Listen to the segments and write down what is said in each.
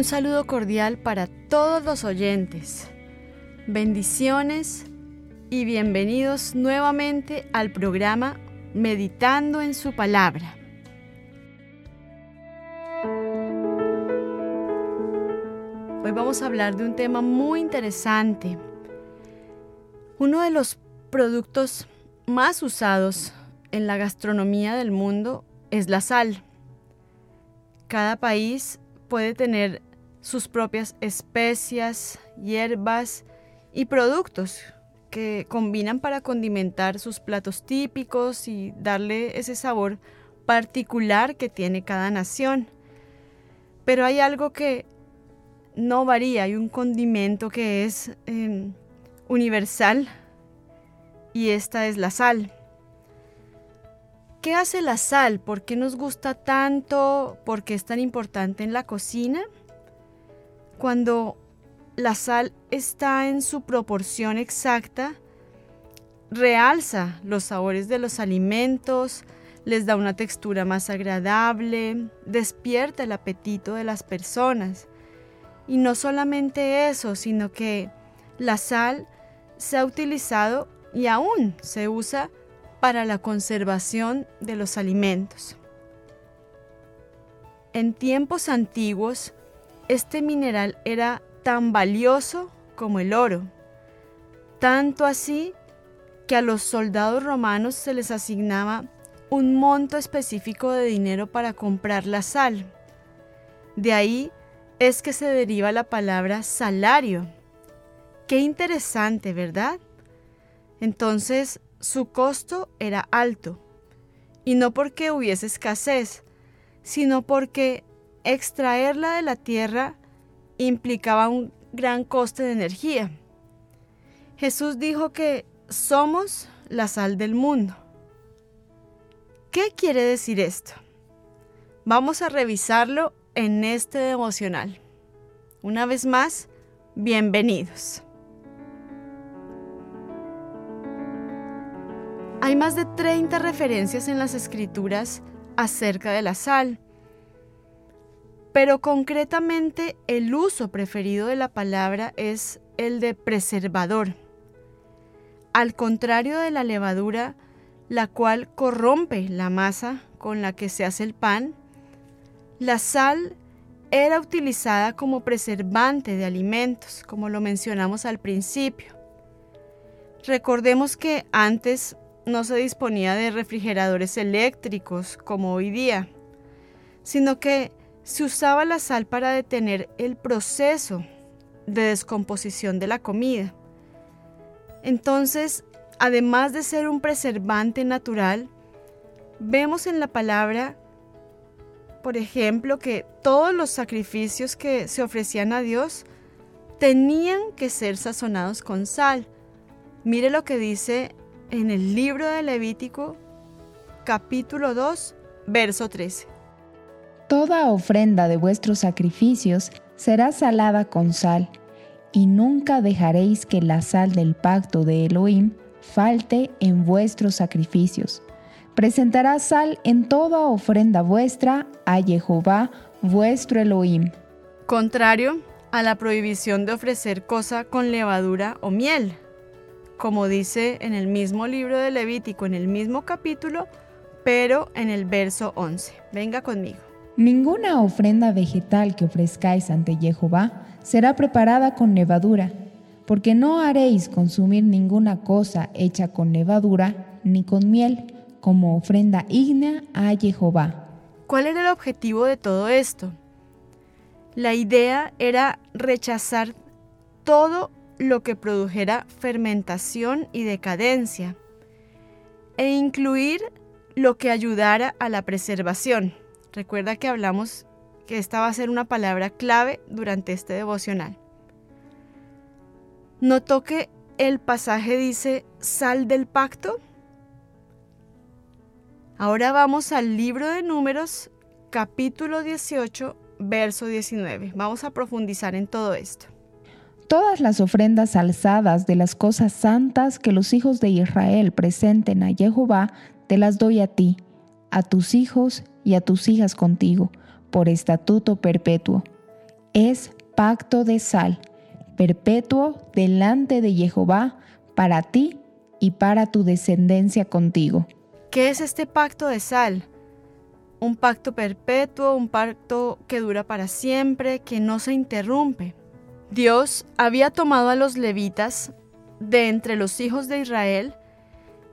Un saludo cordial para todos los oyentes. Bendiciones y bienvenidos nuevamente al programa Meditando en su palabra. Hoy vamos a hablar de un tema muy interesante. Uno de los productos más usados en la gastronomía del mundo es la sal. Cada país puede tener sus propias especias, hierbas y productos que combinan para condimentar sus platos típicos y darle ese sabor particular que tiene cada nación. Pero hay algo que no varía, hay un condimento que es eh, universal y esta es la sal. ¿Qué hace la sal? ¿Por qué nos gusta tanto? ¿Por qué es tan importante en la cocina? Cuando la sal está en su proporción exacta, realza los sabores de los alimentos, les da una textura más agradable, despierta el apetito de las personas. Y no solamente eso, sino que la sal se ha utilizado y aún se usa para la conservación de los alimentos. En tiempos antiguos, este mineral era tan valioso como el oro, tanto así que a los soldados romanos se les asignaba un monto específico de dinero para comprar la sal. De ahí es que se deriva la palabra salario. Qué interesante, ¿verdad? Entonces, su costo era alto, y no porque hubiese escasez, sino porque extraerla de la tierra implicaba un gran coste de energía. Jesús dijo que somos la sal del mundo. ¿Qué quiere decir esto? Vamos a revisarlo en este devocional. Una vez más, bienvenidos. Hay más de 30 referencias en las escrituras acerca de la sal, pero concretamente el uso preferido de la palabra es el de preservador. Al contrario de la levadura, la cual corrompe la masa con la que se hace el pan, la sal era utilizada como preservante de alimentos, como lo mencionamos al principio. Recordemos que antes no se disponía de refrigeradores eléctricos como hoy día, sino que se usaba la sal para detener el proceso de descomposición de la comida. Entonces, además de ser un preservante natural, vemos en la palabra, por ejemplo, que todos los sacrificios que se ofrecían a Dios tenían que ser sazonados con sal. Mire lo que dice en el libro de Levítico, capítulo 2, verso 13. Toda ofrenda de vuestros sacrificios será salada con sal, y nunca dejaréis que la sal del pacto de Elohim falte en vuestros sacrificios. Presentará sal en toda ofrenda vuestra a Jehová vuestro Elohim. Contrario a la prohibición de ofrecer cosa con levadura o miel, como dice en el mismo libro de Levítico, en el mismo capítulo, pero en el verso 11. Venga conmigo. Ninguna ofrenda vegetal que ofrezcáis ante Jehová será preparada con levadura, porque no haréis consumir ninguna cosa hecha con levadura ni con miel, como ofrenda ígnea a Jehová. ¿Cuál era el objetivo de todo esto? La idea era rechazar todo lo que produjera fermentación y decadencia e incluir lo que ayudara a la preservación. Recuerda que hablamos que esta va a ser una palabra clave durante este devocional. ¿Notó que el pasaje dice sal del pacto? Ahora vamos al libro de números, capítulo 18, verso 19. Vamos a profundizar en todo esto. Todas las ofrendas alzadas de las cosas santas que los hijos de Israel presenten a Jehová, te las doy a ti, a tus hijos y a tus hijas contigo, por estatuto perpetuo. Es pacto de sal, perpetuo delante de Jehová, para ti y para tu descendencia contigo. ¿Qué es este pacto de sal? Un pacto perpetuo, un pacto que dura para siempre, que no se interrumpe. Dios había tomado a los levitas de entre los hijos de Israel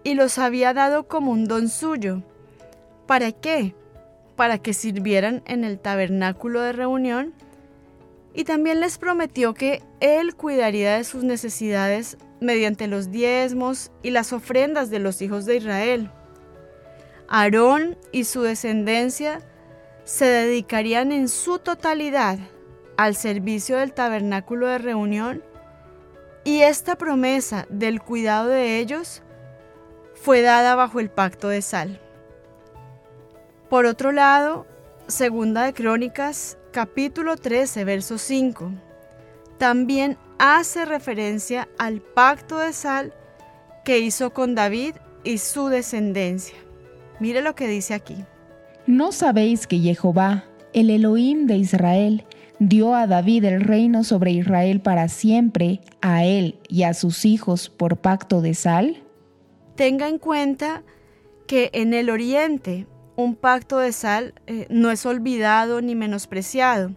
y los había dado como un don suyo. ¿Para qué? Para que sirvieran en el tabernáculo de reunión y también les prometió que Él cuidaría de sus necesidades mediante los diezmos y las ofrendas de los hijos de Israel. Aarón y su descendencia se dedicarían en su totalidad al servicio del tabernáculo de reunión y esta promesa del cuidado de ellos fue dada bajo el pacto de sal. Por otro lado, Segunda de Crónicas, capítulo 13, verso 5, también hace referencia al pacto de sal que hizo con David y su descendencia. Mire lo que dice aquí. ¿No sabéis que Jehová, el Elohim de Israel, dio a David el reino sobre Israel para siempre, a él y a sus hijos por pacto de sal? Tenga en cuenta que en el oriente un pacto de sal eh, no es olvidado ni menospreciado.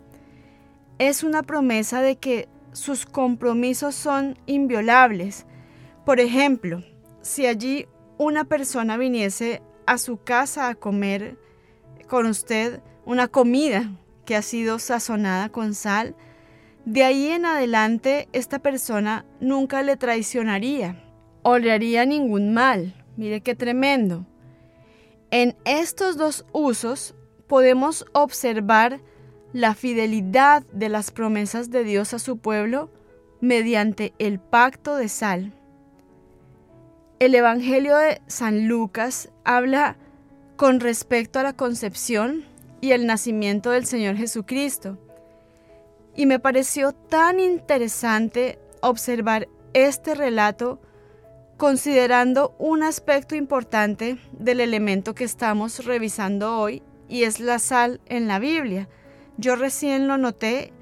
Es una promesa de que sus compromisos son inviolables. Por ejemplo, si allí una persona viniese a su casa a comer con usted una comida que ha sido sazonada con sal, de ahí en adelante esta persona nunca le traicionaría o le haría ningún mal. Mire qué tremendo. En estos dos usos podemos observar la fidelidad de las promesas de Dios a su pueblo mediante el pacto de sal. El Evangelio de San Lucas habla con respecto a la concepción y el nacimiento del Señor Jesucristo. Y me pareció tan interesante observar este relato considerando un aspecto importante del elemento que estamos revisando hoy y es la sal en la Biblia. Yo recién lo noté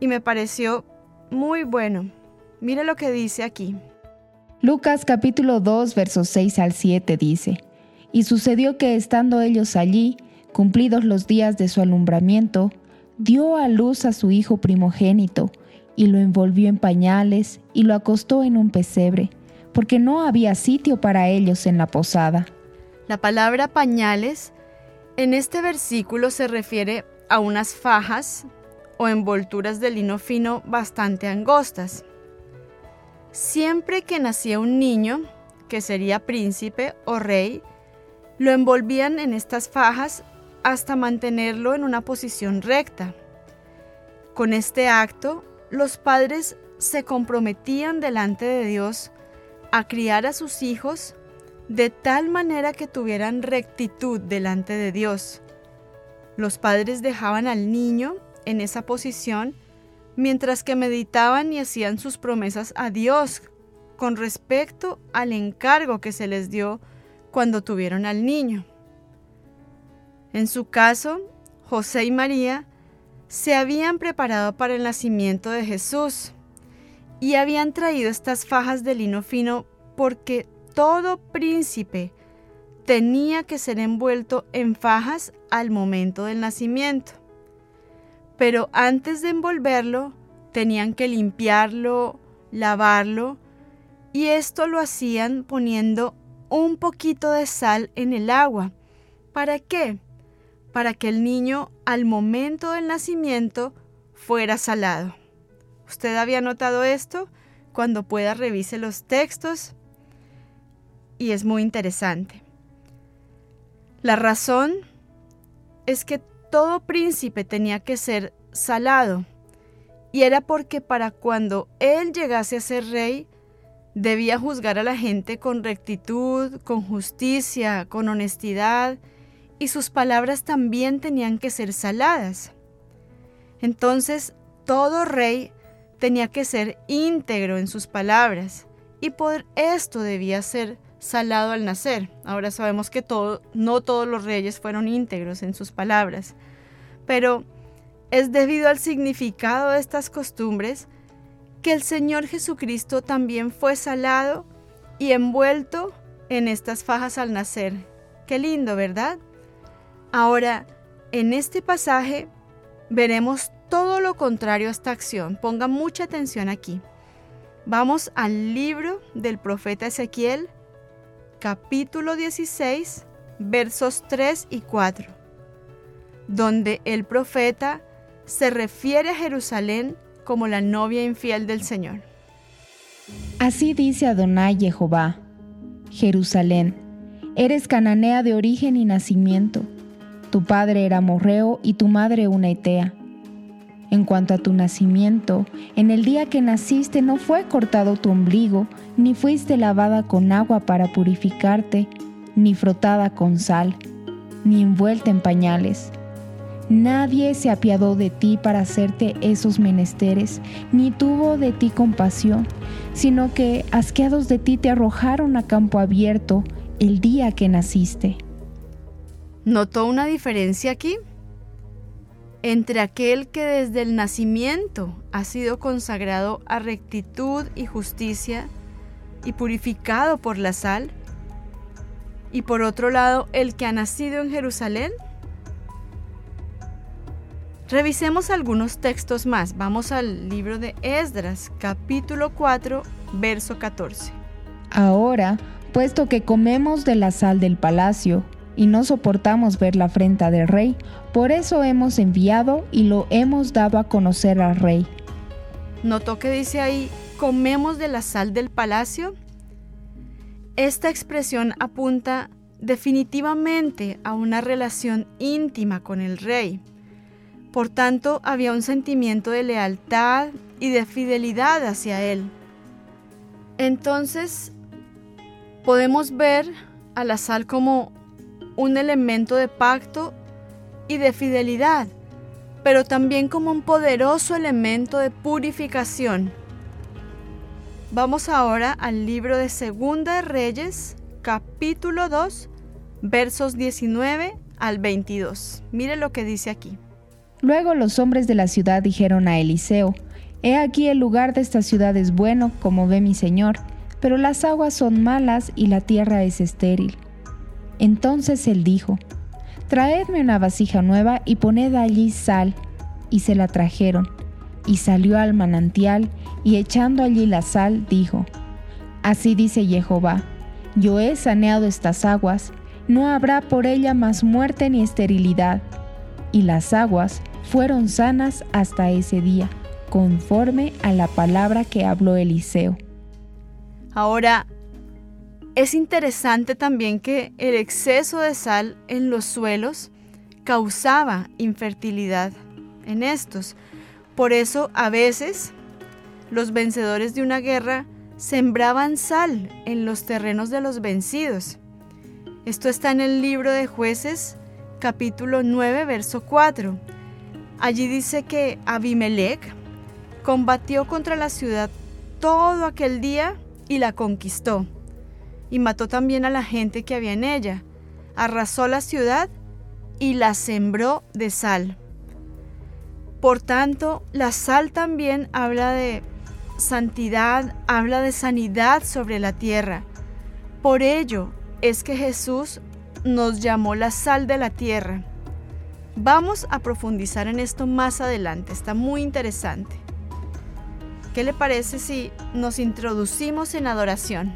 y me pareció muy bueno. Mire lo que dice aquí. Lucas capítulo 2 versos 6 al 7 dice, Y sucedió que estando ellos allí, cumplidos los días de su alumbramiento, dio a luz a su hijo primogénito, y lo envolvió en pañales, y lo acostó en un pesebre, porque no había sitio para ellos en la posada. La palabra pañales en este versículo se refiere a unas fajas o envolturas de lino fino bastante angostas. Siempre que nacía un niño, que sería príncipe o rey, lo envolvían en estas fajas hasta mantenerlo en una posición recta. Con este acto, los padres se comprometían delante de Dios a criar a sus hijos de tal manera que tuvieran rectitud delante de Dios. Los padres dejaban al niño en esa posición mientras que meditaban y hacían sus promesas a Dios con respecto al encargo que se les dio cuando tuvieron al niño. En su caso, José y María se habían preparado para el nacimiento de Jesús y habían traído estas fajas de lino fino porque todo príncipe tenía que ser envuelto en fajas al momento del nacimiento pero antes de envolverlo tenían que limpiarlo, lavarlo, y esto lo hacían poniendo un poquito de sal en el agua. ¿Para qué? Para que el niño al momento del nacimiento fuera salado. ¿Usted había notado esto? Cuando pueda revise los textos y es muy interesante. La razón es que todo príncipe tenía que ser salado y era porque para cuando él llegase a ser rey, debía juzgar a la gente con rectitud, con justicia, con honestidad, y sus palabras también tenían que ser saladas. Entonces, todo rey tenía que ser íntegro en sus palabras, y por esto debía ser salado al nacer. Ahora sabemos que no todos los reyes fueron íntegros en sus palabras, pero es debido al significado de estas costumbres que el Señor Jesucristo también fue salado y envuelto en estas fajas al nacer. Qué lindo, ¿verdad? Ahora, en este pasaje veremos todo lo contrario a esta acción. Ponga mucha atención aquí. Vamos al libro del profeta Ezequiel, capítulo 16, versos 3 y 4, donde el profeta se refiere a Jerusalén como la novia infiel del Señor. Así dice Adonai Jehová, Jerusalén, eres cananea de origen y nacimiento, tu padre era morreo y tu madre una etea. En cuanto a tu nacimiento, en el día que naciste no fue cortado tu ombligo, ni fuiste lavada con agua para purificarte, ni frotada con sal, ni envuelta en pañales Nadie se apiadó de ti para hacerte esos menesteres, ni tuvo de ti compasión, sino que asqueados de ti te arrojaron a campo abierto el día que naciste. ¿Notó una diferencia aquí? Entre aquel que desde el nacimiento ha sido consagrado a rectitud y justicia y purificado por la sal, y por otro lado el que ha nacido en Jerusalén Revisemos algunos textos más. Vamos al libro de Esdras, capítulo 4, verso 14. Ahora, puesto que comemos de la sal del palacio y no soportamos ver la afrenta del rey, por eso hemos enviado y lo hemos dado a conocer al rey. ¿Notó que dice ahí, comemos de la sal del palacio? Esta expresión apunta definitivamente a una relación íntima con el rey por tanto, había un sentimiento de lealtad y de fidelidad hacia Él. Entonces, podemos ver a la sal como un elemento de pacto y de fidelidad, pero también como un poderoso elemento de purificación. Vamos ahora al libro de Segunda de Reyes, capítulo 2, versos 19 al 22. Mire lo que dice aquí. Luego los hombres de la ciudad dijeron a Eliseo, He aquí el lugar de esta ciudad es bueno, como ve mi señor, pero las aguas son malas y la tierra es estéril. Entonces él dijo, Traedme una vasija nueva y poned allí sal. Y se la trajeron. Y salió al manantial, y echando allí la sal, dijo, Así dice Jehová, yo he saneado estas aguas, no habrá por ella más muerte ni esterilidad. Y las aguas fueron sanas hasta ese día, conforme a la palabra que habló Eliseo. Ahora, es interesante también que el exceso de sal en los suelos causaba infertilidad en estos. Por eso a veces los vencedores de una guerra sembraban sal en los terrenos de los vencidos. Esto está en el libro de jueces capítulo 9 verso 4 Allí dice que Abimelech combatió contra la ciudad todo aquel día y la conquistó. Y mató también a la gente que había en ella. Arrasó la ciudad y la sembró de sal. Por tanto, la sal también habla de santidad, habla de sanidad sobre la tierra. Por ello es que Jesús nos llamó la sal de la tierra. Vamos a profundizar en esto más adelante, está muy interesante. ¿Qué le parece si nos introducimos en adoración?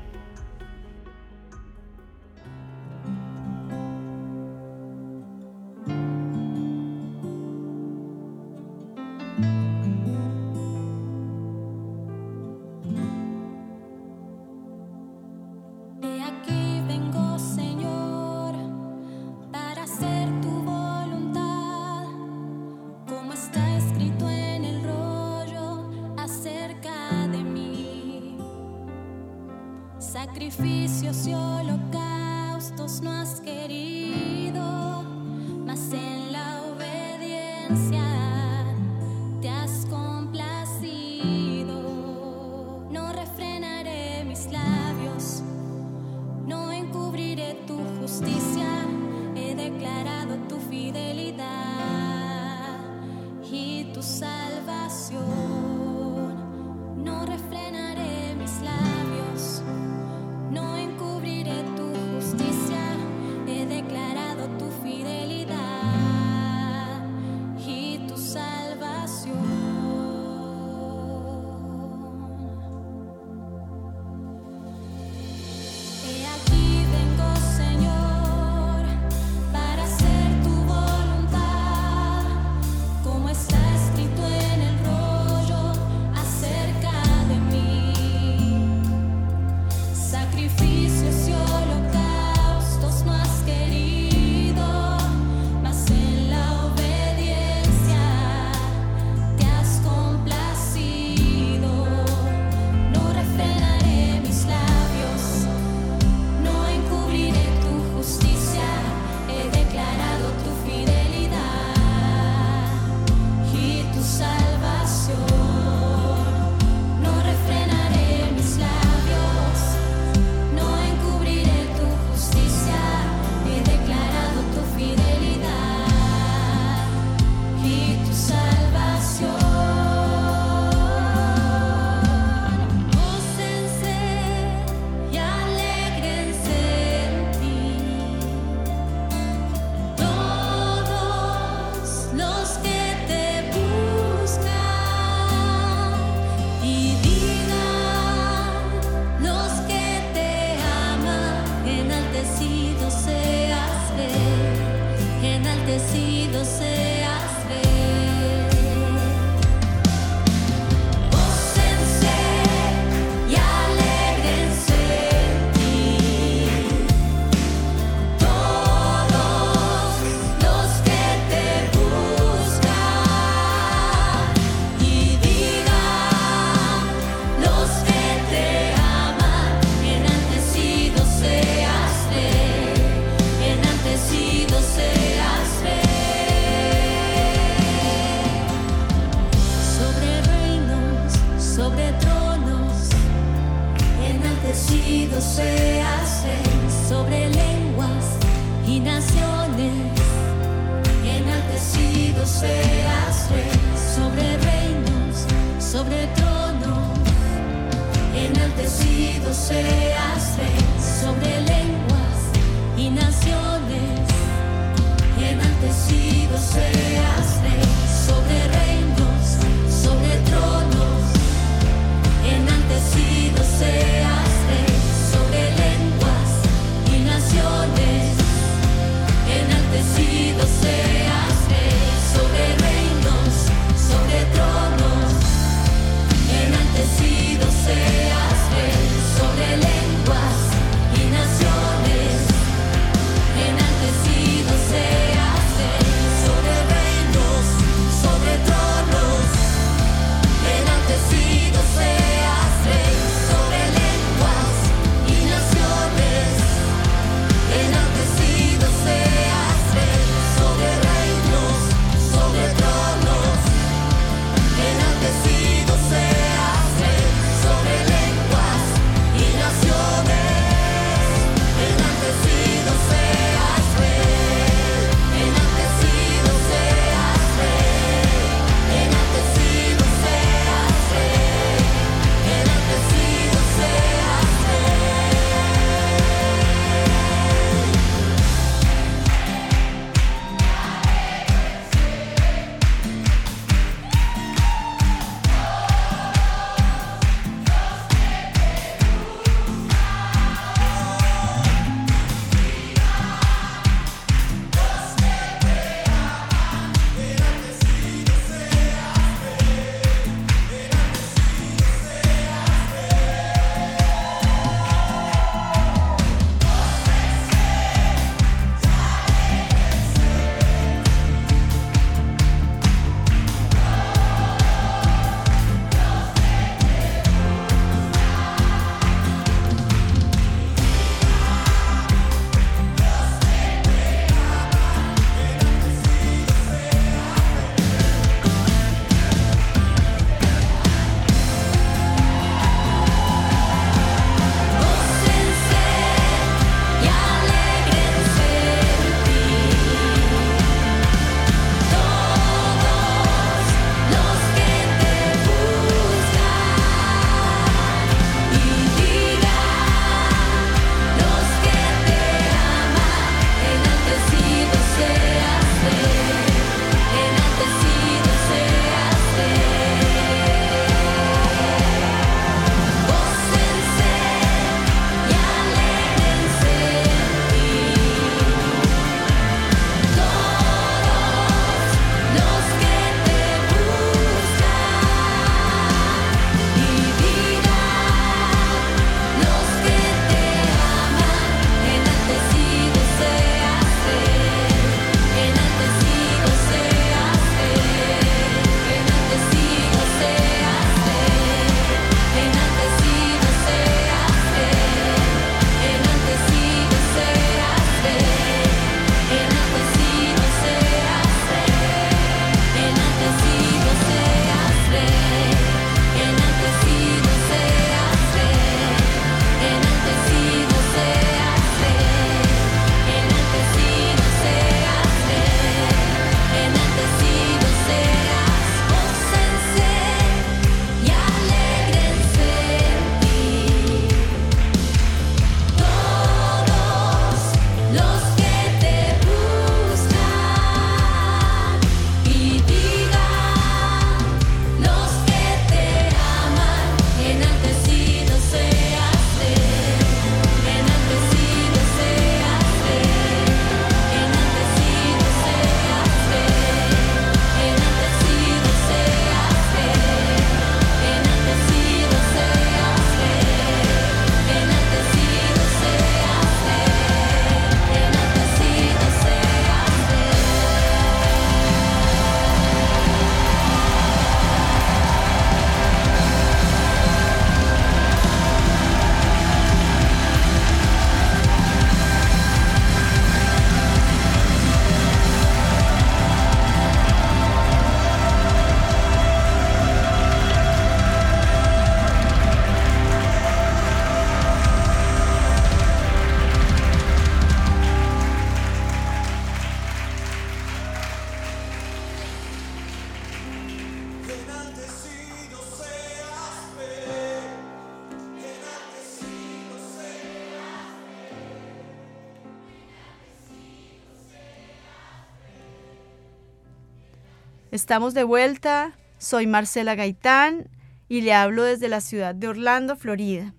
Estamos de vuelta, soy Marcela Gaitán y le hablo desde la ciudad de Orlando, Florida.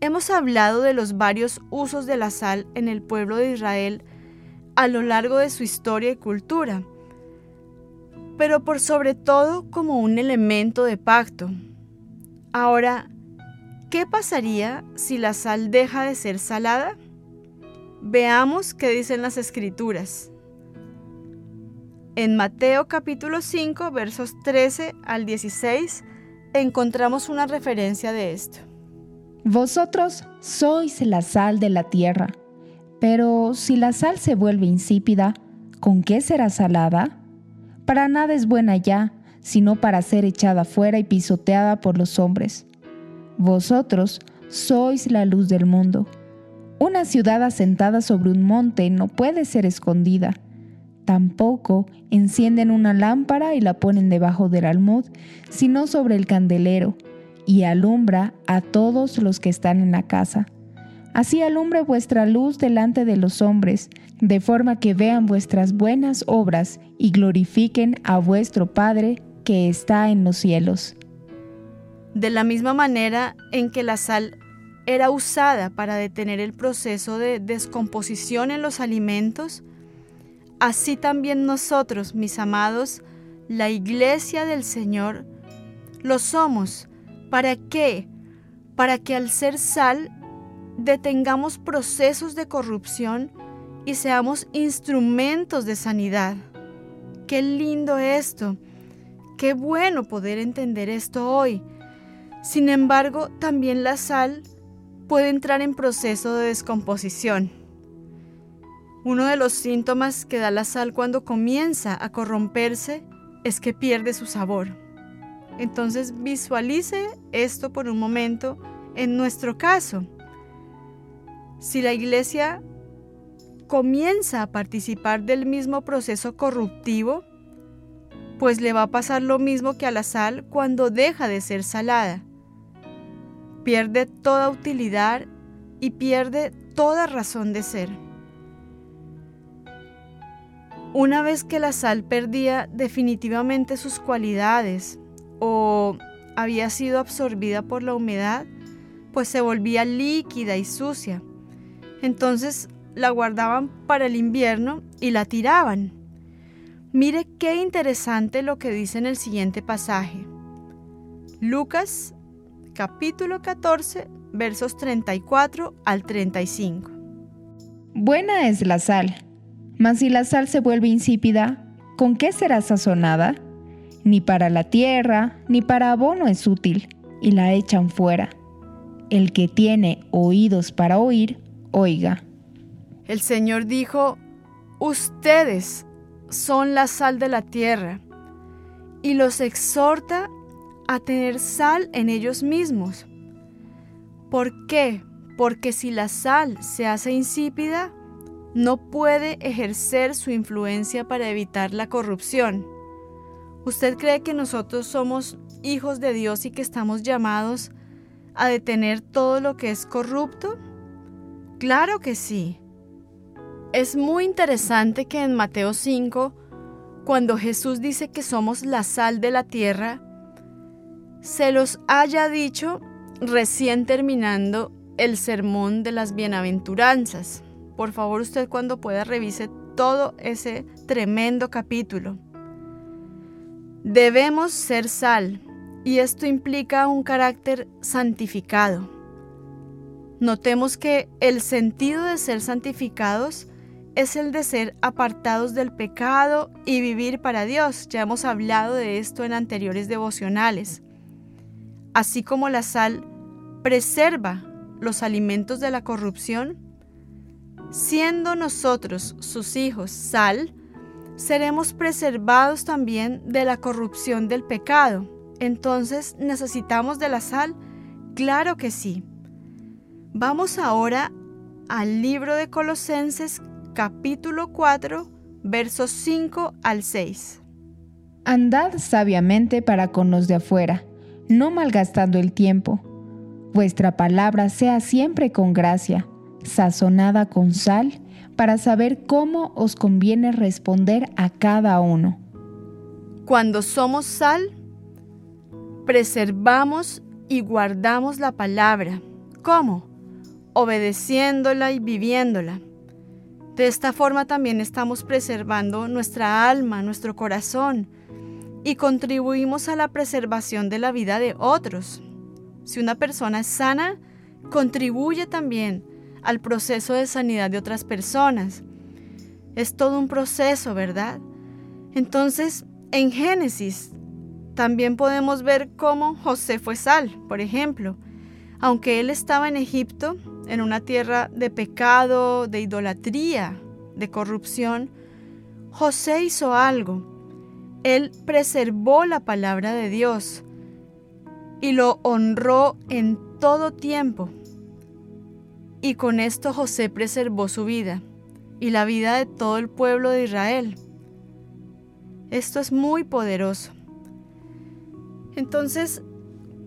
Hemos hablado de los varios usos de la sal en el pueblo de Israel a lo largo de su historia y cultura, pero por sobre todo como un elemento de pacto. Ahora, ¿qué pasaría si la sal deja de ser salada? Veamos qué dicen las escrituras. En Mateo capítulo 5 versos 13 al 16 encontramos una referencia de esto. Vosotros sois la sal de la tierra, pero si la sal se vuelve insípida, ¿con qué será salada? Para nada es buena ya, sino para ser echada fuera y pisoteada por los hombres. Vosotros sois la luz del mundo. Una ciudad asentada sobre un monte no puede ser escondida. Tampoco encienden una lámpara y la ponen debajo del almud, sino sobre el candelero, y alumbra a todos los que están en la casa. Así alumbre vuestra luz delante de los hombres, de forma que vean vuestras buenas obras y glorifiquen a vuestro Padre que está en los cielos. De la misma manera en que la sal era usada para detener el proceso de descomposición en los alimentos, así también nosotros, mis amados, la iglesia del Señor, lo somos. ¿Para qué? Para que al ser sal detengamos procesos de corrupción y seamos instrumentos de sanidad. Qué lindo esto. Qué bueno poder entender esto hoy. Sin embargo, también la sal puede entrar en proceso de descomposición. Uno de los síntomas que da la sal cuando comienza a corromperse es que pierde su sabor. Entonces visualice esto por un momento en nuestro caso. Si la iglesia comienza a participar del mismo proceso corruptivo, pues le va a pasar lo mismo que a la sal cuando deja de ser salada. Pierde toda utilidad y pierde toda razón de ser. Una vez que la sal perdía definitivamente sus cualidades o había sido absorbida por la humedad, pues se volvía líquida y sucia. Entonces la guardaban para el invierno y la tiraban. Mire qué interesante lo que dice en el siguiente pasaje. Lucas capítulo 14 versos 34 al 35. Buena es la sal, mas si la sal se vuelve insípida, ¿con qué será sazonada? Ni para la tierra, ni para abono es útil, y la echan fuera. El que tiene oídos para oír, oiga. El Señor dijo, ustedes son la sal de la tierra, y los exhorta a tener sal en ellos mismos. ¿Por qué? Porque si la sal se hace insípida, no puede ejercer su influencia para evitar la corrupción. ¿Usted cree que nosotros somos hijos de Dios y que estamos llamados a detener todo lo que es corrupto? Claro que sí. Es muy interesante que en Mateo 5, cuando Jesús dice que somos la sal de la tierra, se los haya dicho recién terminando el sermón de las bienaventuranzas. Por favor, usted cuando pueda revise todo ese tremendo capítulo. Debemos ser sal y esto implica un carácter santificado. Notemos que el sentido de ser santificados es el de ser apartados del pecado y vivir para Dios. Ya hemos hablado de esto en anteriores devocionales. Así como la sal preserva los alimentos de la corrupción, siendo nosotros sus hijos sal, seremos preservados también de la corrupción del pecado. Entonces, ¿necesitamos de la sal? Claro que sí. Vamos ahora al libro de Colosenses capítulo 4 versos 5 al 6. Andad sabiamente para con los de afuera, no malgastando el tiempo. Vuestra palabra sea siempre con gracia, sazonada con sal, para saber cómo os conviene responder a cada uno. Cuando somos sal, preservamos y guardamos la palabra. ¿Cómo? Obedeciéndola y viviéndola. De esta forma también estamos preservando nuestra alma, nuestro corazón y contribuimos a la preservación de la vida de otros. Si una persona es sana, contribuye también al proceso de sanidad de otras personas. Es todo un proceso, ¿verdad? Entonces, en Génesis también podemos ver cómo José fue sal, por ejemplo. Aunque él estaba en Egipto, en una tierra de pecado, de idolatría, de corrupción, José hizo algo. Él preservó la palabra de Dios y lo honró en todo tiempo. Y con esto José preservó su vida y la vida de todo el pueblo de Israel. Esto es muy poderoso. Entonces,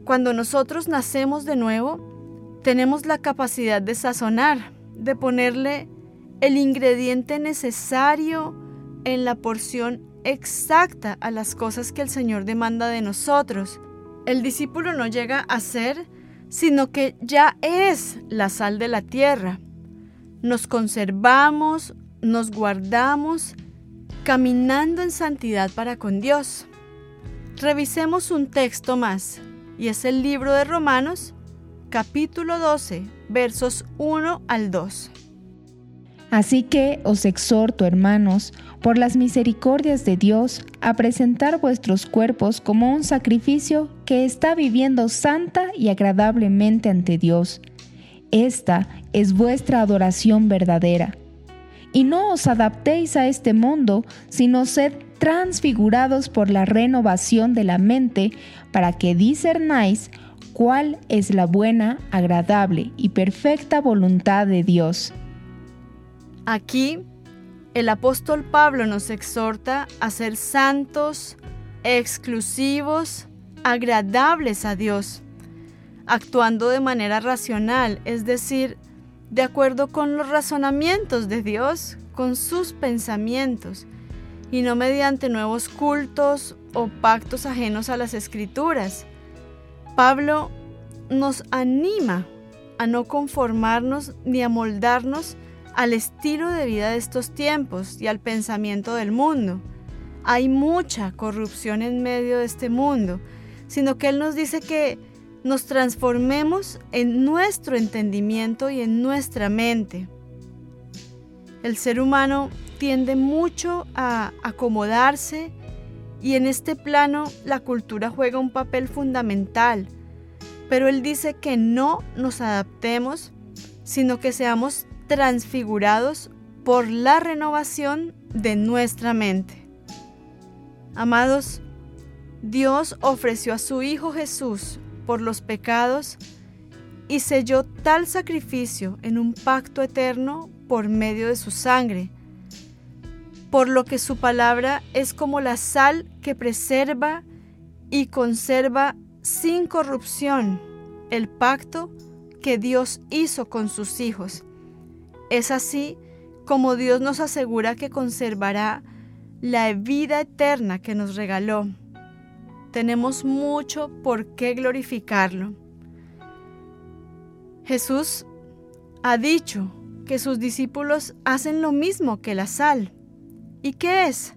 cuando nosotros nacemos de nuevo, tenemos la capacidad de sazonar, de ponerle el ingrediente necesario en la porción exacta a las cosas que el Señor demanda de nosotros. El discípulo no llega a ser, sino que ya es la sal de la tierra. Nos conservamos, nos guardamos, caminando en santidad para con Dios. Revisemos un texto más, y es el libro de Romanos, capítulo 12, versos 1 al 2. Así que os exhorto, hermanos, por las misericordias de Dios, a presentar vuestros cuerpos como un sacrificio que está viviendo santa y agradablemente ante Dios. Esta es vuestra adoración verdadera. Y no os adaptéis a este mundo, sino sed transfigurados por la renovación de la mente, para que discernáis cuál es la buena, agradable y perfecta voluntad de Dios. Aquí el apóstol Pablo nos exhorta a ser santos, exclusivos, agradables a Dios, actuando de manera racional, es decir, de acuerdo con los razonamientos de Dios, con sus pensamientos, y no mediante nuevos cultos o pactos ajenos a las escrituras. Pablo nos anima a no conformarnos ni a moldarnos al estilo de vida de estos tiempos y al pensamiento del mundo. Hay mucha corrupción en medio de este mundo, sino que Él nos dice que nos transformemos en nuestro entendimiento y en nuestra mente. El ser humano tiende mucho a acomodarse y en este plano la cultura juega un papel fundamental, pero Él dice que no nos adaptemos, sino que seamos transfigurados por la renovación de nuestra mente. Amados, Dios ofreció a su Hijo Jesús por los pecados y selló tal sacrificio en un pacto eterno por medio de su sangre, por lo que su palabra es como la sal que preserva y conserva sin corrupción el pacto que Dios hizo con sus hijos. Es así como Dios nos asegura que conservará la vida eterna que nos regaló. Tenemos mucho por qué glorificarlo. Jesús ha dicho que sus discípulos hacen lo mismo que la sal. ¿Y qué es?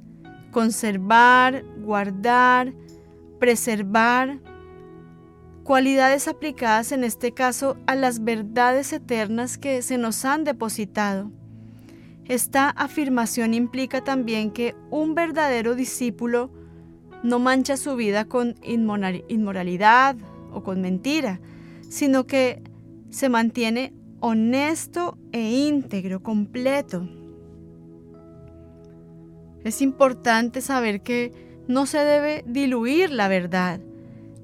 Conservar, guardar, preservar, cualidades aplicadas en este caso a las verdades eternas que se nos han depositado. Esta afirmación implica también que un verdadero discípulo no mancha su vida con inmoralidad o con mentira, sino que se mantiene honesto e íntegro, completo. Es importante saber que no se debe diluir la verdad.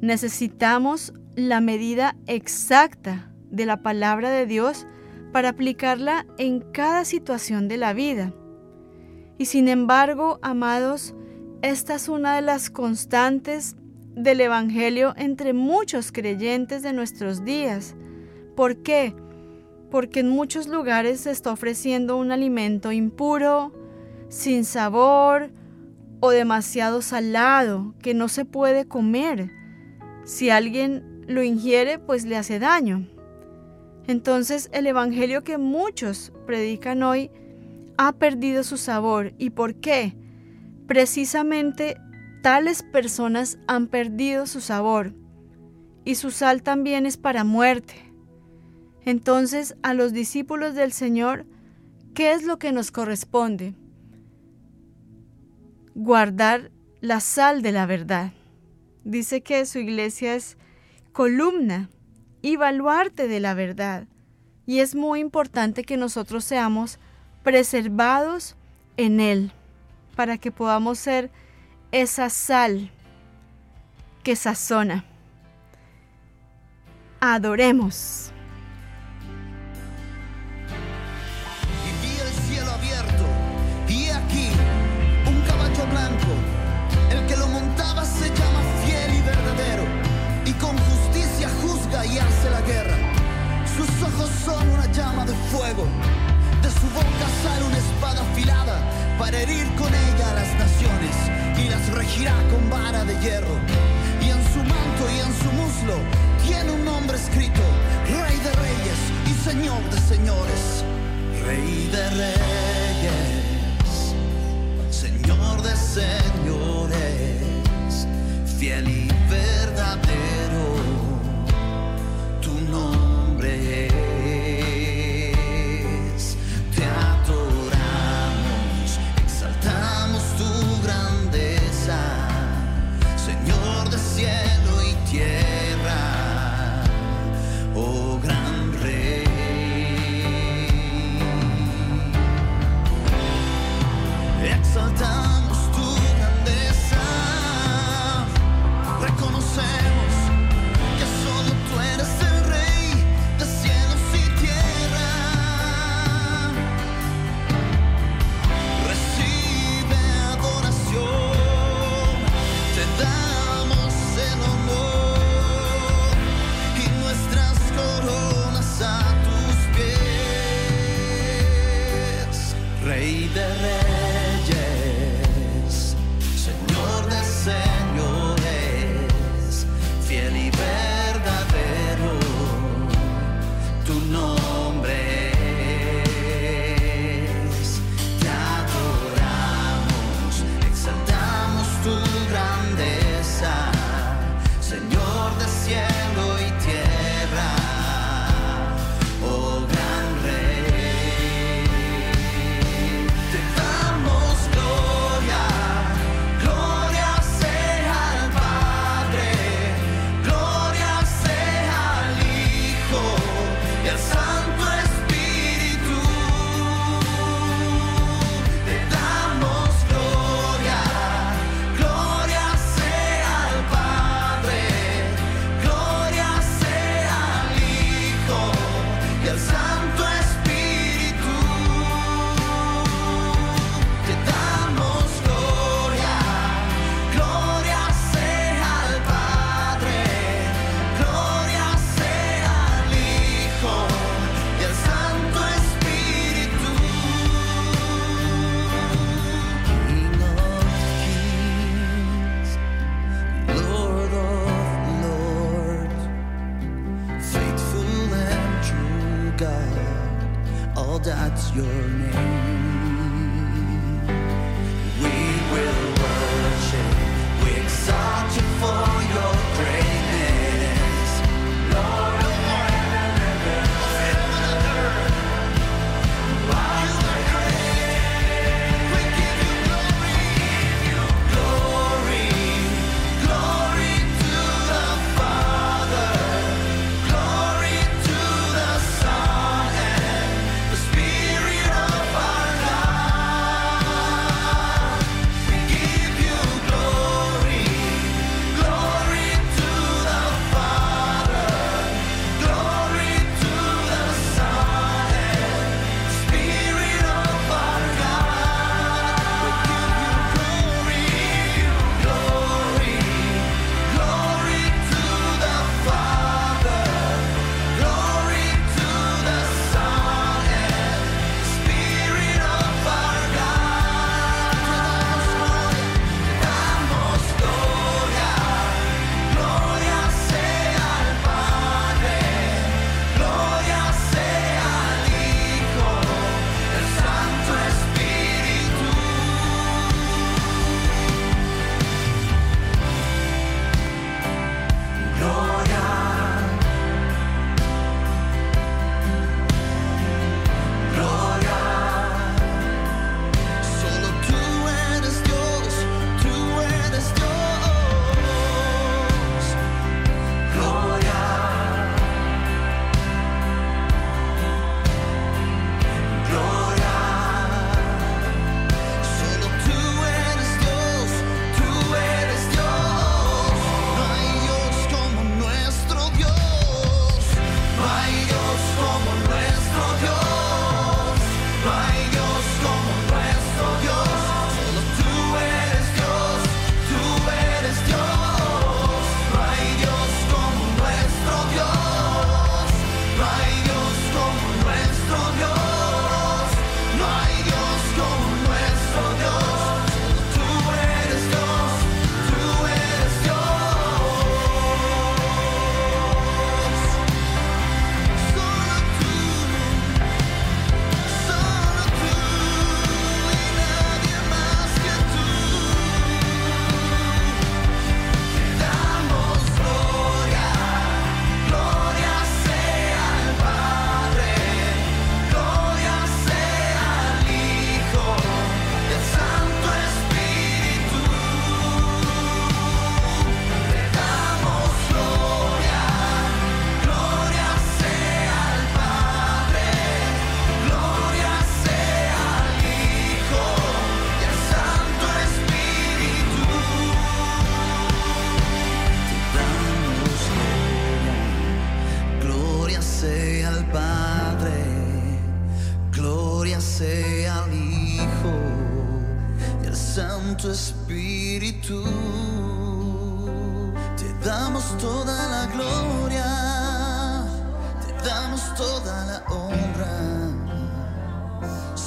Necesitamos la medida exacta de la palabra de Dios para aplicarla en cada situación de la vida. Y sin embargo, amados, esta es una de las constantes del Evangelio entre muchos creyentes de nuestros días. ¿Por qué? porque en muchos lugares se está ofreciendo un alimento impuro, sin sabor o demasiado salado que no se puede comer. Si alguien lo ingiere, pues le hace daño. Entonces el Evangelio que muchos predican hoy ha perdido su sabor. ¿Y por qué? Precisamente tales personas han perdido su sabor y su sal también es para muerte. Entonces a los discípulos del Señor, ¿qué es lo que nos corresponde? Guardar la sal de la verdad. Dice que su iglesia es columna y baluarte de la verdad. Y es muy importante que nosotros seamos preservados en Él, para que podamos ser esa sal que sazona. Adoremos. y vi el cielo abierto, y aquí un caballo blanco. De de su boca sale una espada afilada para herir con ella a las naciones, y las regirá con vara de hierro. Y en su manto y en su muslo tiene un nombre escrito,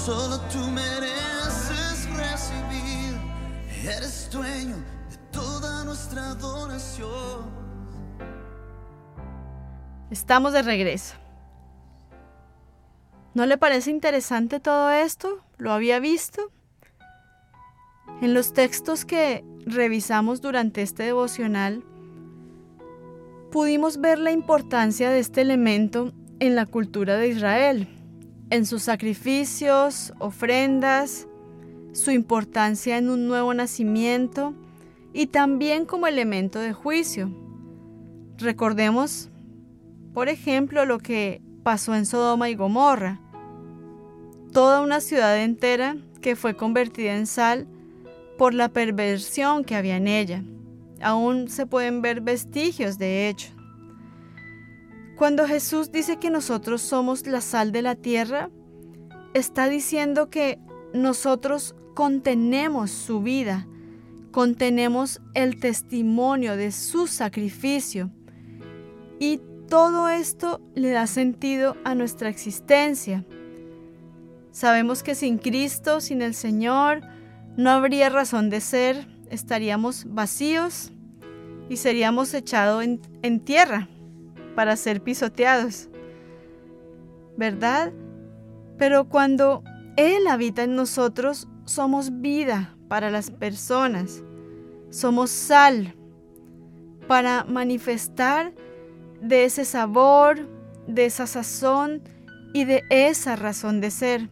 Solo tú mereces recibir, eres dueño de toda nuestra adoración. Estamos de regreso. ¿No le parece interesante todo esto? ¿Lo había visto? En los textos que revisamos durante este devocional, pudimos ver la importancia de este elemento en la cultura de Israel, en sus sacrificios, ofrendas, su importancia en un nuevo nacimiento y también como elemento de juicio. Recordemos, por ejemplo, lo que pasó en Sodoma y Gomorra. Toda una ciudad entera que fue convertida en sal por la perversión que había en ella. Aún se pueden ver vestigios de hecho. Cuando Jesús dice que nosotros somos la sal de la tierra, está diciendo que nosotros contenemos su vida, contenemos el testimonio de su sacrificio y todo esto le da sentido a nuestra existencia. Sabemos que sin Cristo, sin el Señor, no habría razón de ser, estaríamos vacíos y seríamos echados en, tierra para ser pisoteados. ¿Verdad? Pero cuando Él habita en nosotros, somos vida para las personas. Somos sal para manifestar de ese sabor, de esa sazón y de esa razón de ser.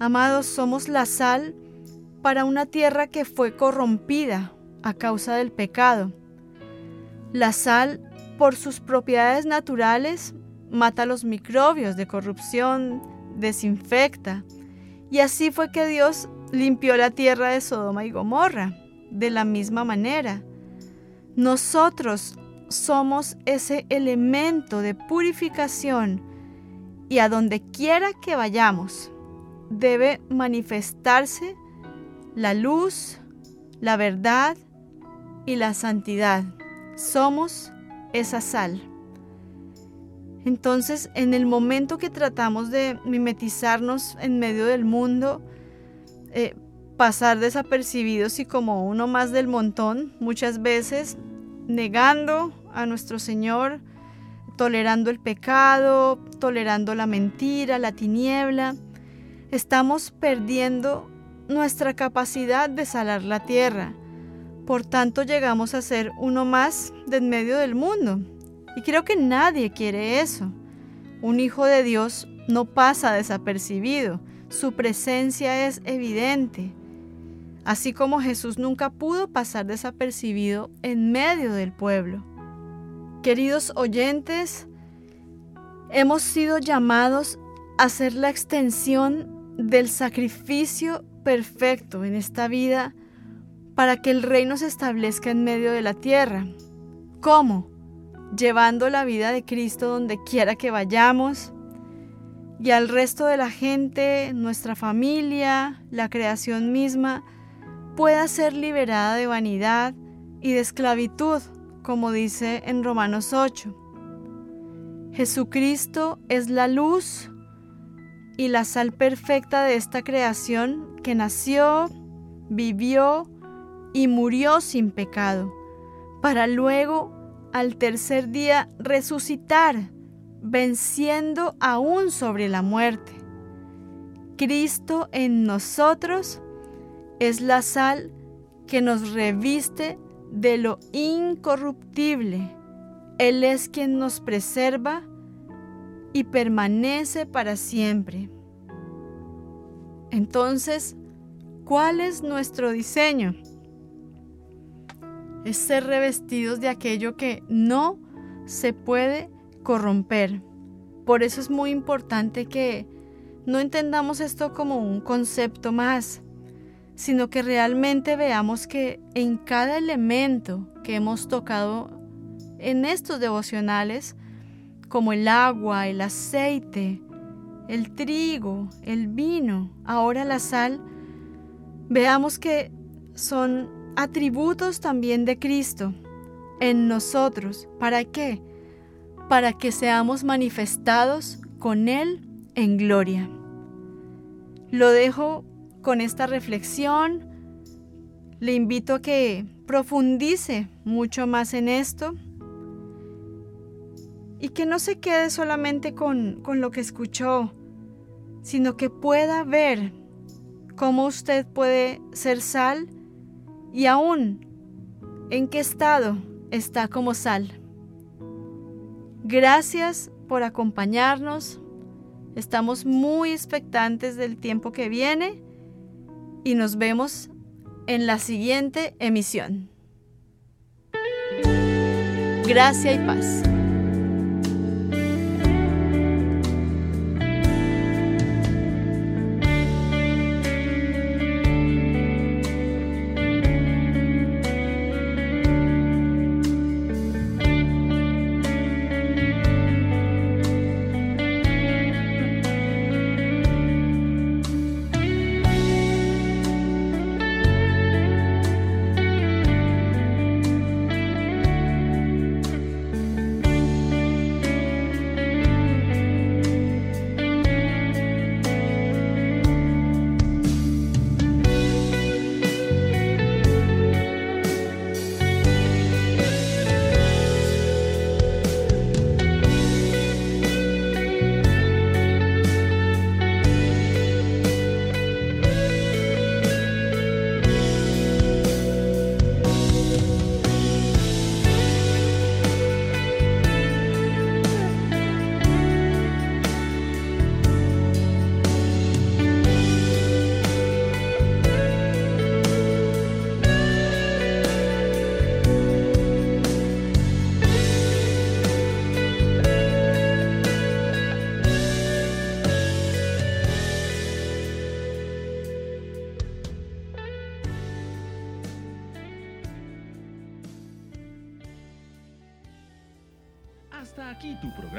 Amados, somos la sal para una tierra que fue corrompida a causa del pecado. La sal, por sus propiedades naturales, mata los microbios de corrupción, desinfecta. Y así fue que Dios limpió la tierra de Sodoma y Gomorra. De la misma manera, nosotros somos ese elemento de purificación y a donde quiera que vayamos debe manifestarse la luz, la verdad y la santidad. Somos esa sal. Entonces, en el momento que tratamos de mimetizarnos en medio del mundo, eh, pasar desapercibidos y como uno más del montón, muchas veces negando a nuestro Señor, tolerando el pecado, tolerando la mentira, la tiniebla, estamos perdiendo nuestra capacidad de salar la tierra. Por tanto, llegamos a ser uno más en medio del mundo. Y creo que nadie quiere eso. Un hijo de Dios no pasa desapercibido. Su presencia es evidente. Así como Jesús nunca pudo pasar desapercibido en medio del pueblo. Queridos oyentes, hemos sido llamados a ser la extensión del sacrificio perfecto en esta vida para que el reino se establezca en medio de la tierra. ¿Cómo? Llevando la vida de Cristo donde quiera que vayamos y al resto de la gente, nuestra familia, la creación misma, pueda ser liberada de vanidad y de esclavitud, como dice en Romanos 8. Jesucristo es la luz y la sal perfecta de esta creación que nació, vivió y murió sin pecado, para luego al tercer día resucitar, venciendo aún sobre la muerte. Cristo en nosotros es la sal que nos reviste de lo incorruptible. Él es quien nos preserva y permanece para siempre. Entonces, ¿cuál es nuestro diseño? Es ser revestidos de aquello que no se puede corromper. Por eso es muy importante que no entendamos esto como un concepto más, sino que realmente veamos que en cada elemento que hemos tocado en estos devocionales, como el agua, el aceite, el trigo, el vino, ahora la sal, veamos que son atributos también de Cristo en nosotros. ¿Para qué? Para que seamos manifestados con Él en gloria. Lo dejo con esta reflexión. Le invito a que profundice mucho más en esto y que no se quede solamente con, con lo que escuchó, sino que pueda ver cómo usted puede ser sal y aún en qué estado está como sal. Gracias por acompañarnos. Estamos muy expectantes del tiempo que viene y nos vemos en la siguiente emisión. Gracia y paz.